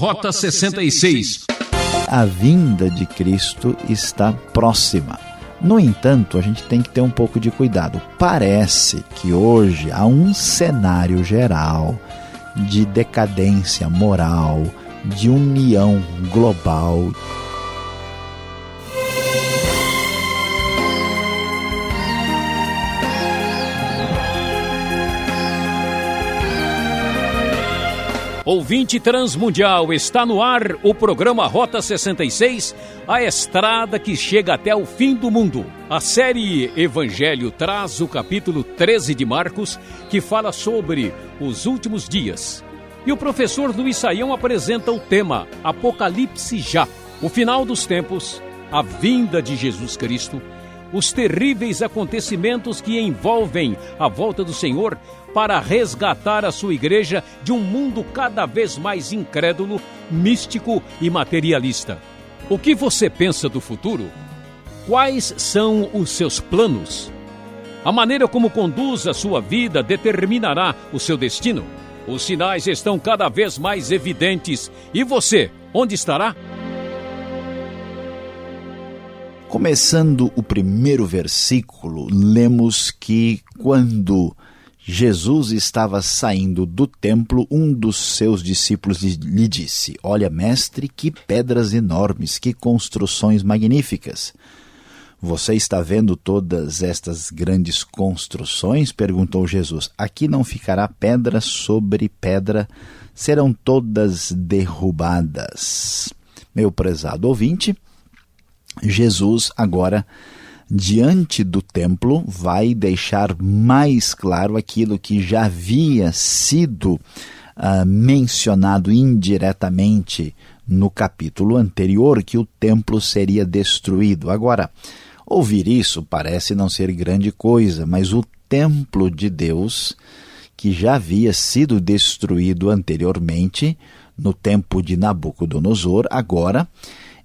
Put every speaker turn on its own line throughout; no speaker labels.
Rota 66.
A vinda de Cristo está próxima. No entanto, a gente tem que ter um pouco de cuidado. Parece que hoje há um cenário geral de decadência moral, de união global.
Ouvinte Transmundial, está no ar o programa Rota 66, a estrada que chega até o fim do mundo. A série Evangelho traz o capítulo 13 de Marcos, que fala sobre os últimos dias. E o professor Luiz Saião apresenta o tema Apocalipse já, o final dos tempos, a vinda de Jesus Cristo, os terríveis acontecimentos que envolvem a volta do Senhor para resgatar a sua igreja de um mundo cada vez mais incrédulo, místico e materialista. O que você pensa do futuro? Quais são os seus planos? A maneira como conduz a sua vida determinará o seu destino. Os sinais estão cada vez mais evidentes. E você, onde estará?
Começando o primeiro versículo, lemos que quando Jesus estava saindo do templo, um dos seus discípulos lhe disse: Olha, mestre, que pedras enormes, que construções magníficas. Você está vendo todas estas grandes construções? perguntou Jesus. Aqui não ficará pedra sobre pedra, serão todas derrubadas. Meu prezado ouvinte, Jesus agora diante do templo, vai deixar mais claro aquilo que já havia sido uh, mencionado indiretamente no capítulo anterior, que o templo seria destruído. Agora, ouvir isso parece não ser grande coisa, mas o templo de Deus, que já havia sido destruído anteriormente, no tempo de Nabucodonosor, agora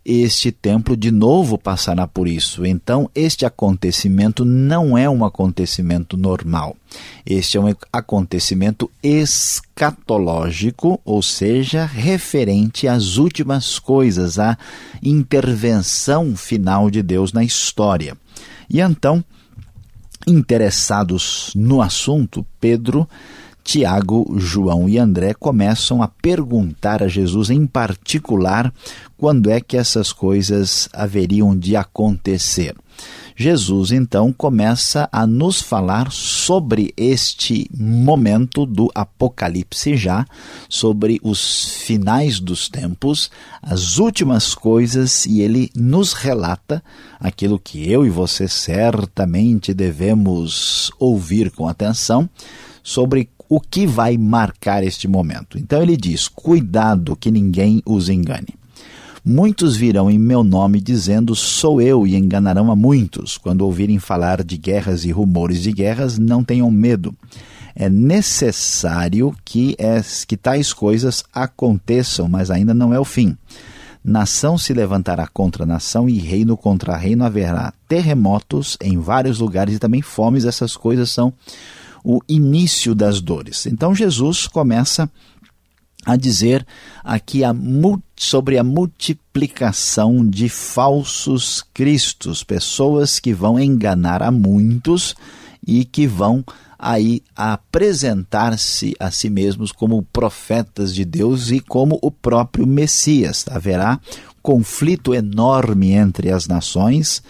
este templo de novo passará por isso. Então, este acontecimento não é um acontecimento normal. Este é um acontecimento escatológico, ou seja, referente às últimas coisas, à intervenção final de Deus na história. E então, interessados no assunto, Pedro Tiago, João e André começam a perguntar a Jesus em particular quando é que essas coisas haveriam de acontecer. Jesus então começa a nos falar sobre este momento do Apocalipse já, sobre os finais dos tempos, as últimas coisas, e ele nos relata aquilo que eu e você certamente devemos ouvir com atenção sobre o que vai marcar este momento. Então ele diz: cuidado que ninguém os engane. Muitos virão em meu nome dizendo sou eu e enganarão a muitos. Quando ouvirem falar de guerras e rumores de guerras, não tenham medo. É necessário que, que tais coisas aconteçam, mas ainda não é o fim. Nação se levantará contra nação e reino contra reino haverá terremotos em vários lugares e também fomes. Essas coisas são o início das dores. Então Jesus começa a dizer aqui a, sobre a multiplicação de falsos cristos, pessoas que vão enganar a muitos e que vão aí apresentar-se a si mesmos como profetas de Deus e como o próprio Messias. Haverá conflito enorme entre as nações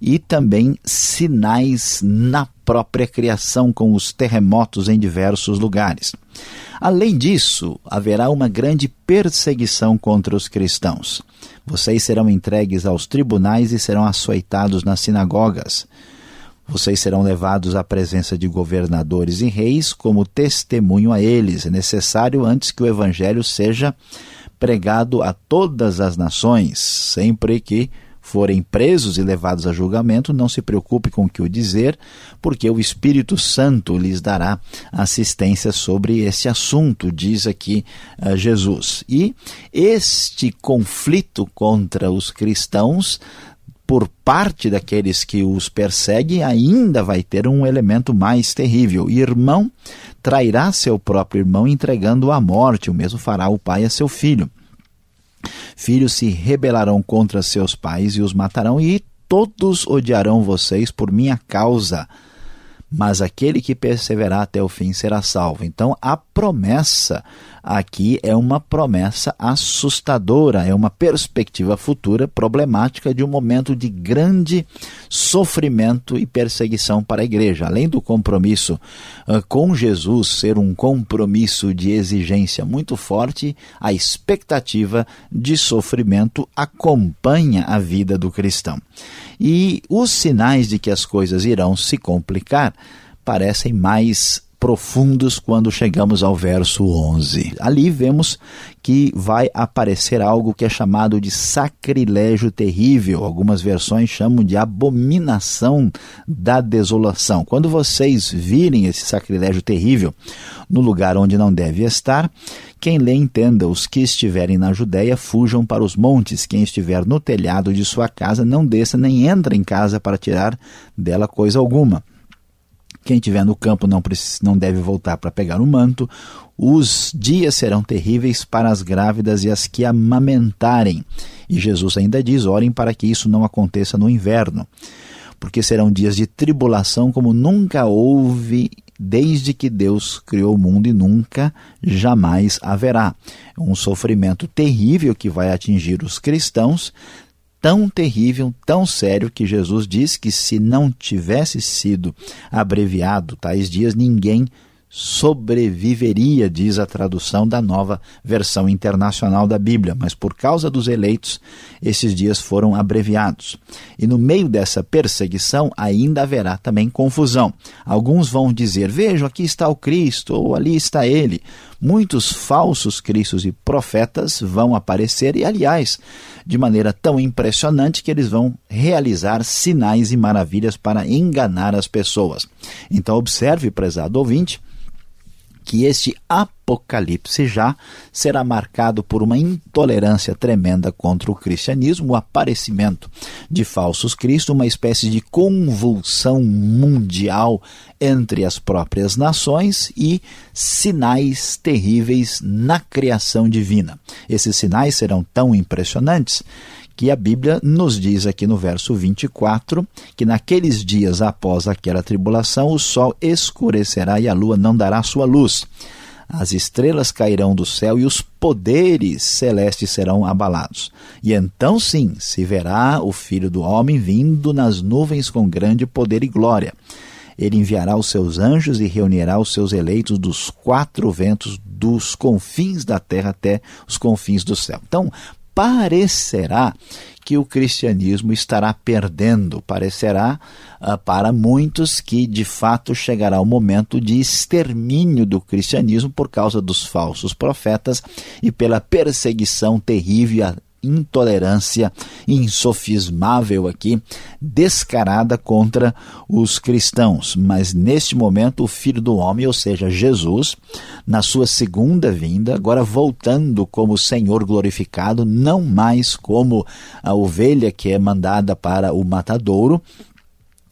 e também sinais na própria criação, com os terremotos em diversos lugares. Além disso, haverá uma grande perseguição contra os cristãos. Vocês serão entregues aos tribunais e serão açoitados nas sinagogas. Vocês serão levados à presença de governadores e reis como testemunho a eles. É necessário antes que o evangelho seja pregado a todas as nações, sempre que forem presos e levados a julgamento, não se preocupe com o que o dizer, porque o Espírito Santo lhes dará assistência sobre esse assunto, diz aqui uh, Jesus. E este conflito contra os cristãos por parte daqueles que os perseguem, ainda vai ter um elemento mais terrível. Irmão trairá seu próprio irmão entregando-o à morte, o mesmo fará o pai a seu filho. Filhos se rebelarão contra seus pais e os matarão, e todos odiarão vocês por minha causa mas aquele que perseverar até o fim será salvo. Então, a promessa aqui é uma promessa assustadora, é uma perspectiva futura problemática de um momento de grande sofrimento e perseguição para a igreja. Além do compromisso uh, com Jesus ser um compromisso de exigência muito forte, a expectativa de sofrimento acompanha a vida do cristão. E os sinais de que as coisas irão se complicar parecem mais profundos quando chegamos ao verso 11. Ali vemos que vai aparecer algo que é chamado de sacrilégio terrível. Algumas versões chamam de abominação da desolação. Quando vocês virem esse sacrilégio terrível no lugar onde não deve estar, quem lê entenda, os que estiverem na Judéia fujam para os montes, quem estiver no telhado de sua casa não desça nem entra em casa para tirar dela coisa alguma. Quem estiver no campo não, não deve voltar para pegar o manto. Os dias serão terríveis para as grávidas e as que amamentarem. E Jesus ainda diz: orem para que isso não aconteça no inverno, porque serão dias de tribulação como nunca houve desde que Deus criou o mundo e nunca jamais haverá. Um sofrimento terrível que vai atingir os cristãos, tão terrível, tão sério, que Jesus diz que se não tivesse sido abreviado tais dias, ninguém sobreviveria, diz a tradução da nova versão internacional da Bíblia, mas por causa dos eleitos, esses dias foram abreviados. E no meio dessa perseguição ainda haverá também confusão. Alguns vão dizer: Vejam, aqui está o Cristo, ou ali está ele. Muitos falsos cristos e profetas vão aparecer, e aliás, de maneira tão impressionante que eles vão realizar sinais e maravilhas para enganar as pessoas. Então, observe, prezado ouvinte, que este apocalipse já será marcado por uma intolerância tremenda contra o cristianismo, o aparecimento de falsos cristos, uma espécie de convulsão mundial entre as próprias nações e sinais terríveis na criação divina. Esses sinais serão tão impressionantes que a Bíblia nos diz aqui no verso 24 que naqueles dias após aquela tribulação o sol escurecerá e a lua não dará sua luz. As estrelas cairão do céu e os poderes celestes serão abalados. E então sim se verá o Filho do Homem vindo nas nuvens com grande poder e glória. Ele enviará os seus anjos e reunirá os seus eleitos dos quatro ventos, dos confins da terra até os confins do céu. Então, parecerá que o cristianismo estará perdendo, parecerá uh, para muitos que de fato chegará o momento de extermínio do cristianismo por causa dos falsos profetas e pela perseguição terrível intolerância insofismável aqui, descarada contra os cristãos. Mas neste momento, o Filho do Homem, ou seja, Jesus, na sua segunda vinda, agora voltando como Senhor glorificado, não mais como a ovelha que é mandada para o matadouro,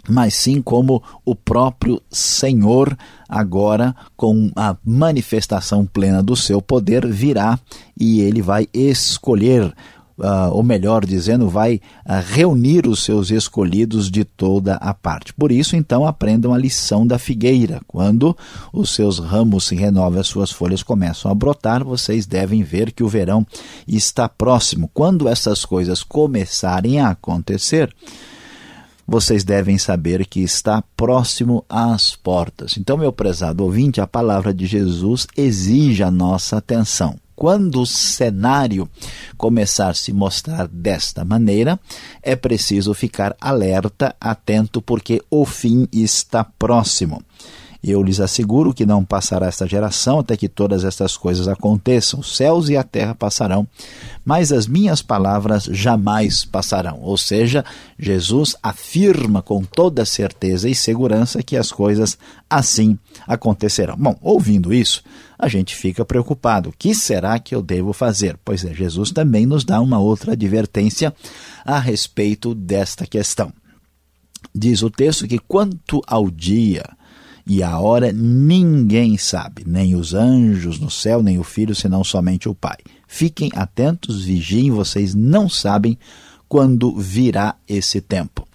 mas sim como o próprio Senhor, agora com a manifestação plena do seu poder, virá e ele vai escolher uh, ou melhor dizendo, vai uh, reunir os seus escolhidos de toda a parte. Por isso, então, aprendam a lição da figueira. Quando os seus ramos se renovam, as suas folhas começam a brotar, vocês devem ver que o verão está próximo. Quando essas coisas começarem a acontecer, vocês devem saber que está próximo às portas. Então, meu prezado ouvinte, a palavra de Jesus exige a nossa atenção. Quando o cenário começar a se mostrar desta maneira, é preciso ficar alerta, atento, porque o fim está próximo. Eu lhes asseguro que não passará esta geração até que todas estas coisas aconteçam. Os céus e a terra passarão, mas as minhas palavras jamais passarão. Ou seja, Jesus afirma com toda certeza e segurança que as coisas assim acontecerão. Bom, ouvindo isso, a gente fica preocupado. O que será que eu devo fazer? Pois é, Jesus também nos dá uma outra advertência a respeito desta questão. Diz o texto que quanto ao dia e a hora ninguém sabe, nem os anjos no céu, nem o filho, senão somente o Pai. Fiquem atentos, vigiem, vocês não sabem quando virá esse tempo.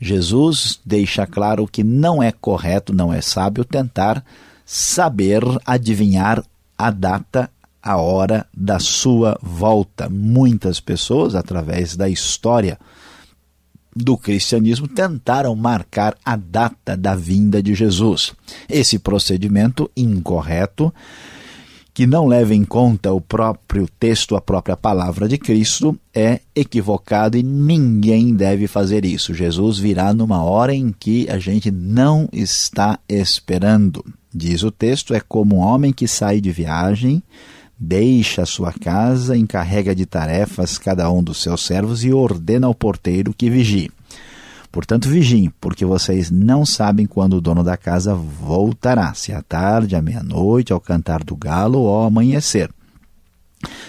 Jesus deixa claro que não é correto, não é sábio tentar saber adivinhar a data, a hora da sua volta. Muitas pessoas, através da história do cristianismo, tentaram marcar a data da vinda de Jesus. Esse procedimento incorreto que não leva em conta o próprio texto, a própria palavra de Cristo, é equivocado e ninguém deve fazer isso. Jesus virá numa hora em que a gente não está esperando. Diz o texto: é como um homem que sai de viagem, deixa a sua casa, encarrega de tarefas cada um dos seus servos e ordena ao porteiro que vigie. Portanto, vigiem, porque vocês não sabem quando o dono da casa voltará, se à tarde, à meia-noite, ao cantar do galo ou ao amanhecer.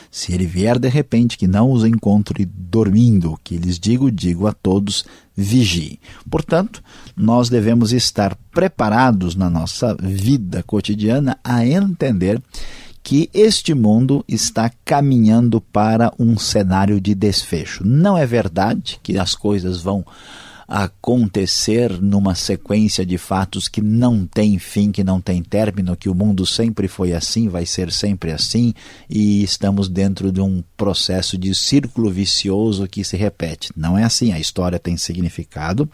Se ele vier de repente, que não os encontre dormindo, que lhes digo, digo a todos, vigie. Portanto, nós devemos estar preparados na nossa vida cotidiana a entender que este mundo está caminhando para um cenário de desfecho. Não é verdade que as coisas vão acontecer numa sequência de fatos que não tem fim, que não tem término, que o mundo sempre foi assim, vai ser sempre assim, e estamos dentro de um processo de círculo vicioso que se repete. Não é assim, a história tem significado,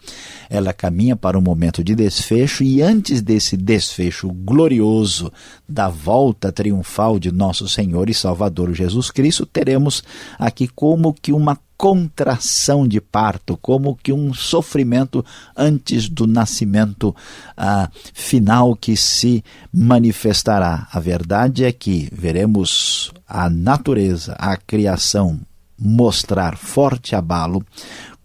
ela caminha para um momento de desfecho, e antes desse desfecho glorioso da volta triunfal de nosso Senhor e Salvador Jesus Cristo, teremos aqui como que uma contração de parto, como que um sofrimento antes do nascimento ah, final que se manifestará. A verdade é que veremos a natureza, a criação mostrar forte abalo,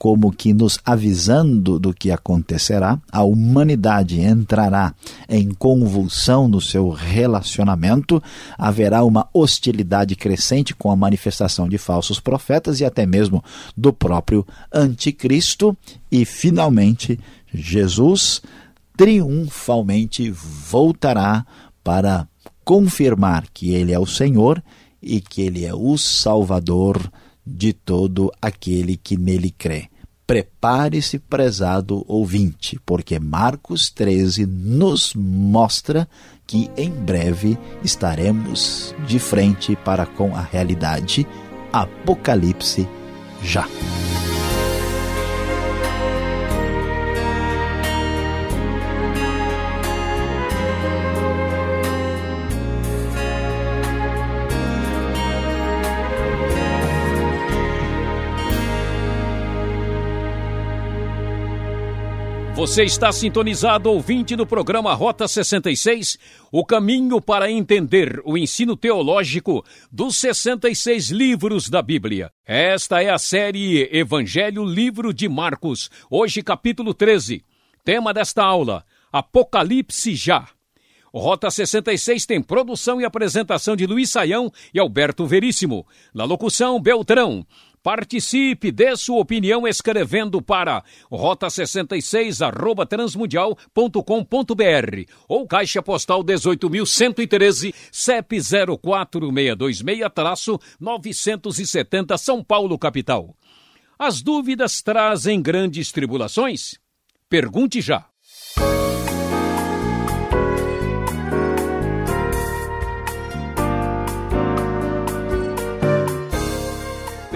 como que nos avisando do que acontecerá, a humanidade entrará em convulsão no seu relacionamento, haverá uma hostilidade crescente com a manifestação de falsos profetas e até mesmo do próprio anticristo, e finalmente Jesus triunfalmente voltará para confirmar que ele é o Senhor e que ele é o Salvador de todo aquele que nele crê. Prepare-se, prezado ouvinte, porque Marcos 13 nos mostra que em breve estaremos de frente para com a realidade. Apocalipse já.
Você está sintonizado ouvinte do programa Rota 66, o caminho para entender o ensino teológico dos 66 livros da Bíblia. Esta é a série Evangelho Livro de Marcos, hoje capítulo 13. Tema desta aula: Apocalipse já. Rota 66 tem produção e apresentação de Luiz Saião e Alberto Veríssimo. Na locução, Beltrão. Participe, dê sua opinião escrevendo para rota66 arroba transmundial.com.br ou caixa postal 18.113 CEP 04626-970 São Paulo, capital. As dúvidas trazem grandes tribulações? Pergunte já.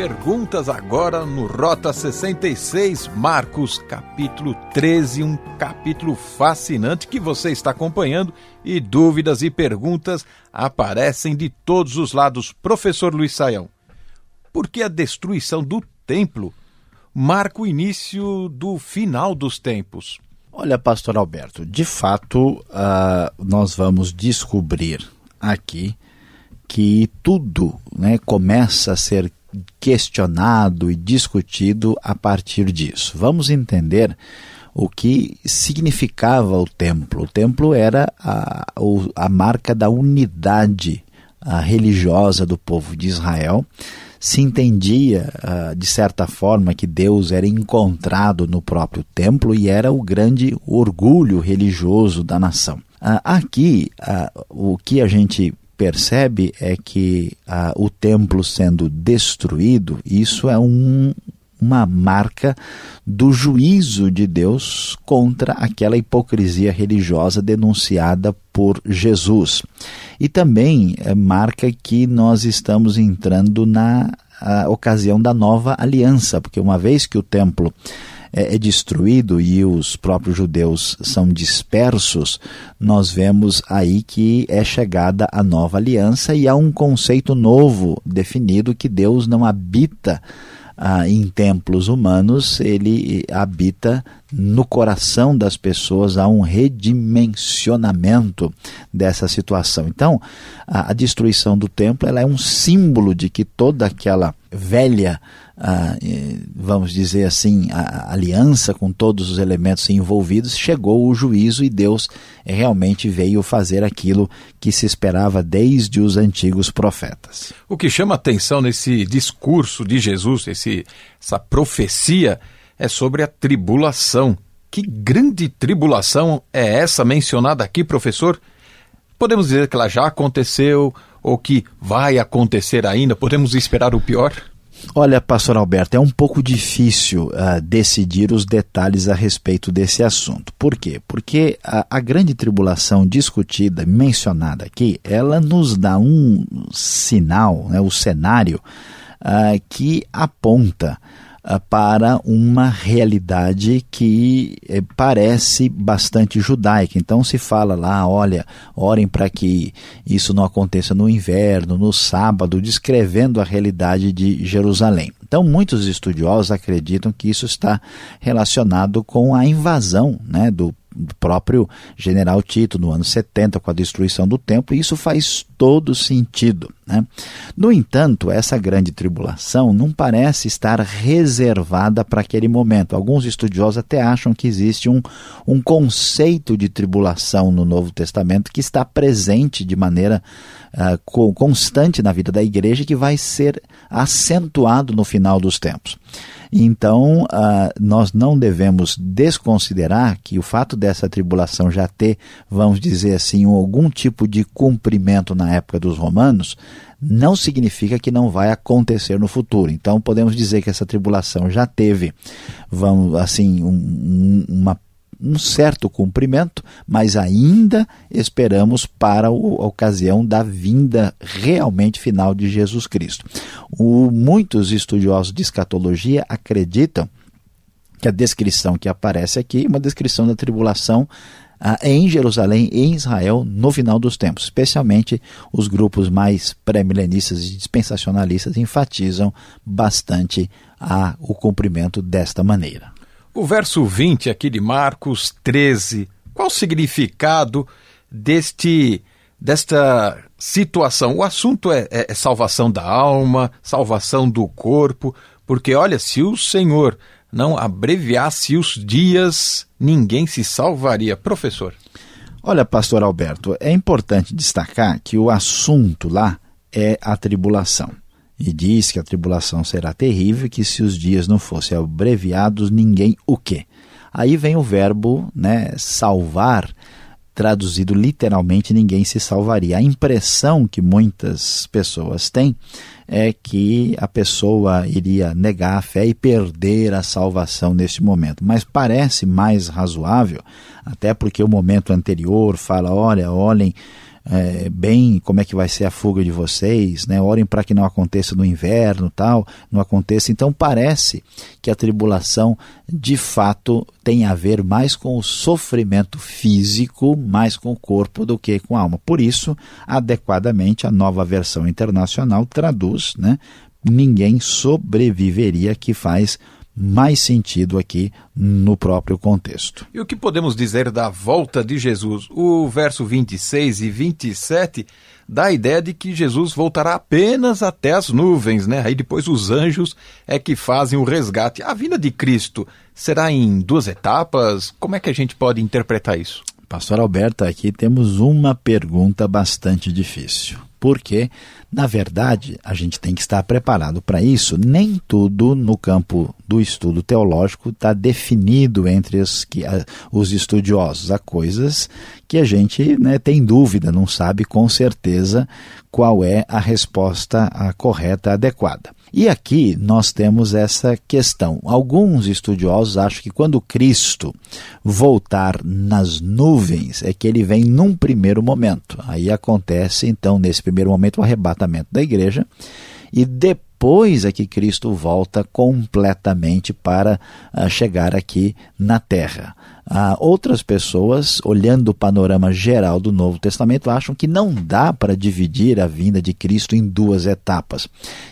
Perguntas agora no Rota 66, Marcos, capítulo 13, um capítulo fascinante que você está acompanhando e dúvidas e perguntas aparecem de todos os lados. Professor Luiz Saião, por que a destruição do templo marca o início do final dos tempos?
Olha, pastor Alberto, de fato, uh, nós vamos descobrir aqui que tudo né, começa a ser questionado e discutido a partir disso. Vamos entender o que significava o templo. O templo era a, a marca da unidade religiosa do povo de Israel. Se entendia, uh, de certa forma, que Deus era encontrado no próprio templo e era o grande orgulho religioso da nação. Uh, aqui, uh, o que a gente percebe é que ah, o templo sendo destruído, isso é um, uma marca do juízo de Deus contra aquela hipocrisia religiosa denunciada por Jesus. E também é, marca que nós estamos entrando na ocasião da nova aliança, porque uma vez que o templo é, é destruído e os próprios judeus são dispersos, nós vemos aí que é chegada a nova aliança e há um conceito novo definido que Deus não habita ah, em templos humanos, ele habita no coração das pessoas, há um redimensionamento dessa situação. Então, a, a destruição do templo ela é um símbolo de que toda aquela velha vamos dizer assim, aliança com todos os elementos envolvidos, chegou o juízo e Deus realmente veio fazer aquilo que se esperava desde os antigos profetas.
O que chama atenção nesse discurso de Jesus, esse, essa profecia, é sobre a tribulação. Que grande tribulação é essa mencionada aqui, professor? Podemos dizer que ela já aconteceu ou que vai acontecer ainda? Podemos esperar o pior?
Olha, pastor Alberto, é um pouco difícil uh, decidir os detalhes a respeito desse assunto. Por quê? Porque a, a, grande tribulação discutida, mencionada aqui, ela nos dá um sinal, né, o cenário uh, que aponta para uma realidade que eh, parece bastante judaica. Então se fala lá, olha, orem para que isso não aconteça no inverno, no sábado, descrevendo a realidade de Jerusalém. Então muitos estudiosos acreditam que isso está relacionado com a invasão né, do do próprio general Tito no ano 70 com a destruição do templo, e isso faz todo sentido. Né? No entanto, essa grande tribulação não parece estar reservada para aquele momento. Alguns estudiosos até acham que existe um, um conceito de tribulação no Novo Testamento que está presente de maneira uh, constante na vida da igreja que vai ser acentuado no final dos tempos. Então, uh, nós não devemos desconsiderar que o fato dessa tribulação já ter, vamos dizer assim, algum tipo de cumprimento na época dos romanos, não significa que não vai acontecer no futuro. Então, podemos dizer que essa tribulação já teve, vamos assim, um, uma um certo cumprimento, mas ainda esperamos para a ocasião da vinda realmente final de Jesus Cristo. O, muitos estudiosos de escatologia acreditam que a descrição que aparece aqui é uma descrição da tribulação ah, em Jerusalém e em Israel no final dos tempos. Especialmente os grupos mais pré-milenistas e dispensacionalistas enfatizam bastante a, o cumprimento desta maneira.
O verso 20 aqui de Marcos 13, qual o significado deste desta situação? O assunto é, é, é salvação da alma, salvação do corpo, porque olha, se o Senhor não abreviasse os dias, ninguém se salvaria. Professor.
Olha, pastor Alberto, é importante destacar que o assunto lá é a tribulação e diz que a tribulação será terrível, que se os dias não fossem abreviados, ninguém o quê? Aí vem o verbo né, salvar, traduzido literalmente, ninguém se salvaria. A impressão que muitas pessoas têm é que a pessoa iria negar a fé e perder a salvação neste momento. Mas parece mais razoável, até porque o momento anterior fala: olha, olhem é, bem como é que vai ser a fuga de vocês, né? orem para que não aconteça no inverno, tal, não aconteça. Então parece que a tribulação de fato tem a ver mais com o sofrimento físico, mais com o corpo do que com a alma. Por isso, adequadamente, a nova versão internacional traduz, né? Ninguém sobreviveria que faz mais sentido aqui no próprio contexto.
E o que podemos dizer da volta de Jesus? O verso 26 e 27 dá a ideia de que Jesus voltará apenas até as nuvens, né? Aí depois os anjos é que fazem o resgate. A vinda de Cristo será em duas etapas? Como é que a gente pode interpretar isso?
Pastor Alberto, aqui temos uma pergunta bastante difícil. Porque, na verdade, a gente tem que estar preparado para isso. Nem tudo no campo do estudo teológico está definido entre os, que, os estudiosos. Há coisas que a gente né, tem dúvida, não sabe com certeza qual é a resposta correta, adequada. E aqui nós temos essa questão. Alguns estudiosos acham que quando Cristo voltar nas nuvens, é que ele vem num primeiro momento. Aí acontece, então, nesse primeiro momento, o arrebatamento da igreja, e depois é que Cristo volta completamente para uh, chegar aqui na terra. Ah, outras pessoas, olhando o panorama geral do Novo Testamento, acham que não dá para dividir a vinda de Cristo em duas etapas,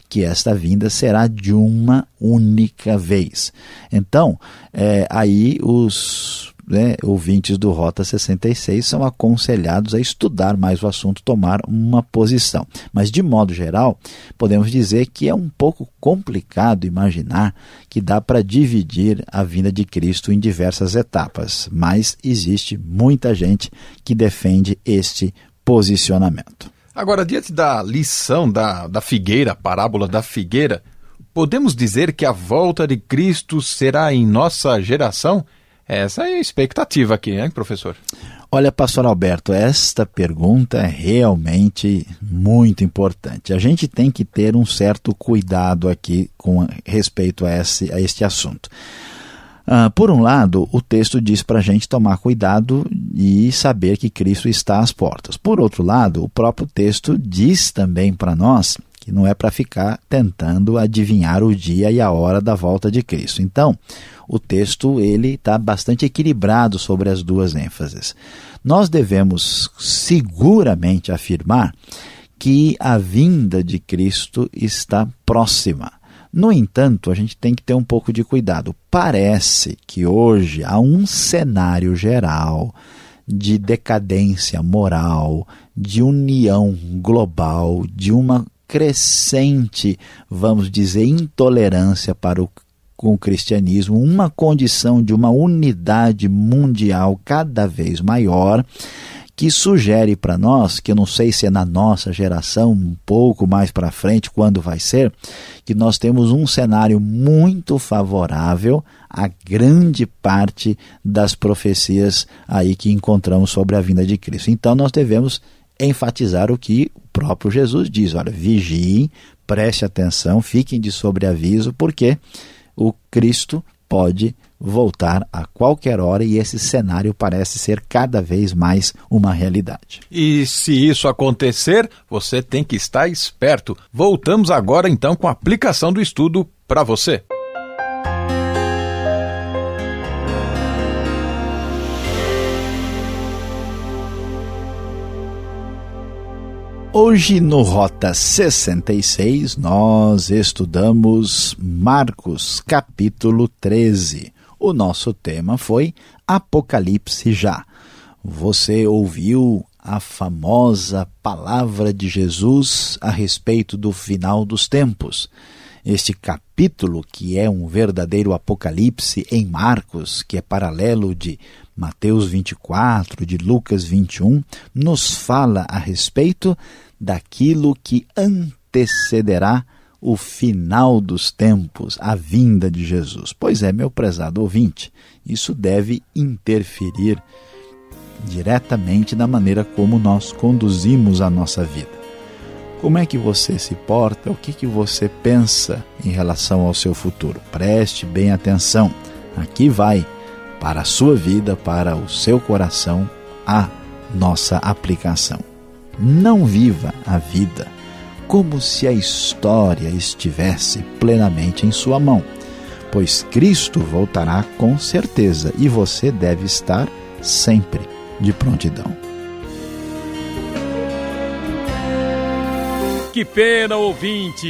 que esta vinda será de uma única vez. Então, é, aí os né, ouvintes do Rota 66 são aconselhados a estudar mais o assunto, tomar uma posição. Mas, de modo geral, podemos dizer que é um pouco complicado imaginar que dá para dividir a vinda de Cristo em diversas etapas, mas existe muita gente que defende este posicionamento.
Agora, diante da lição da, da figueira, parábola da figueira, podemos dizer que a volta de Cristo será em nossa geração? Essa é a expectativa aqui, né, professor?
Olha, pastor Alberto, esta pergunta é realmente muito importante. A gente tem que ter um certo cuidado aqui com respeito a, esse, a este assunto. Uh, por um lado, o texto diz para a gente tomar cuidado e saber que Cristo está às portas. Por outro lado, o próprio texto diz também para nós que não é para ficar tentando adivinhar o dia e a hora da volta de Cristo. Então, o texto ele está bastante equilibrado sobre as duas ênfases. Nós devemos seguramente afirmar que a vinda de Cristo está próxima. No entanto, a gente tem que ter um pouco de cuidado. Parece que hoje há um cenário geral de decadência moral, de união global, de uma crescente, vamos dizer, intolerância para o com o cristianismo, uma condição de uma unidade mundial cada vez maior, que sugere para nós, que eu não sei se é na nossa geração, um pouco mais para frente, quando vai ser, que nós temos um cenário muito favorável a grande parte das profecias aí que encontramos sobre a vinda de Cristo. Então nós devemos enfatizar o que o próprio Jesus diz: olha, vigiem, preste atenção, fiquem de sobreaviso, porque o Cristo pode voltar a qualquer hora e esse cenário parece ser cada vez mais uma realidade.
E se isso acontecer, você tem que estar esperto. Voltamos agora então com a aplicação do estudo para você.
Hoje no Rota 66 nós estudamos Marcos capítulo 13. O nosso tema foi Apocalipse já. Você ouviu a famosa palavra de Jesus a respeito do final dos tempos. Este capítulo, que é um verdadeiro apocalipse em Marcos, que é paralelo de Mateus 24, de Lucas 21, nos fala a respeito daquilo que antecederá o final dos tempos, a vinda de Jesus. Pois é, meu prezado ouvinte, isso deve interferir diretamente na maneira como nós conduzimos a nossa vida. Como é que você se porta? O que, que você pensa em relação ao seu futuro? Preste bem atenção. Aqui vai para a sua vida, para o seu coração, a nossa aplicação. Não viva a vida como se a história estivesse plenamente em sua mão, pois Cristo voltará com certeza e você deve estar sempre de prontidão.
Que pena, ouvinte!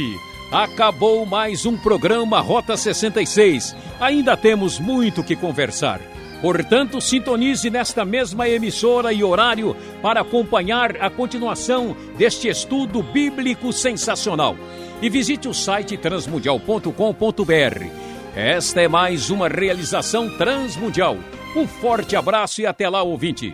Acabou mais um programa Rota 66. Ainda temos muito que conversar. Portanto, sintonize nesta mesma emissora e horário para acompanhar a continuação deste estudo bíblico sensacional. E visite o site transmundial.com.br. Esta é mais uma realização transmundial. Um forte abraço e até lá, ouvinte.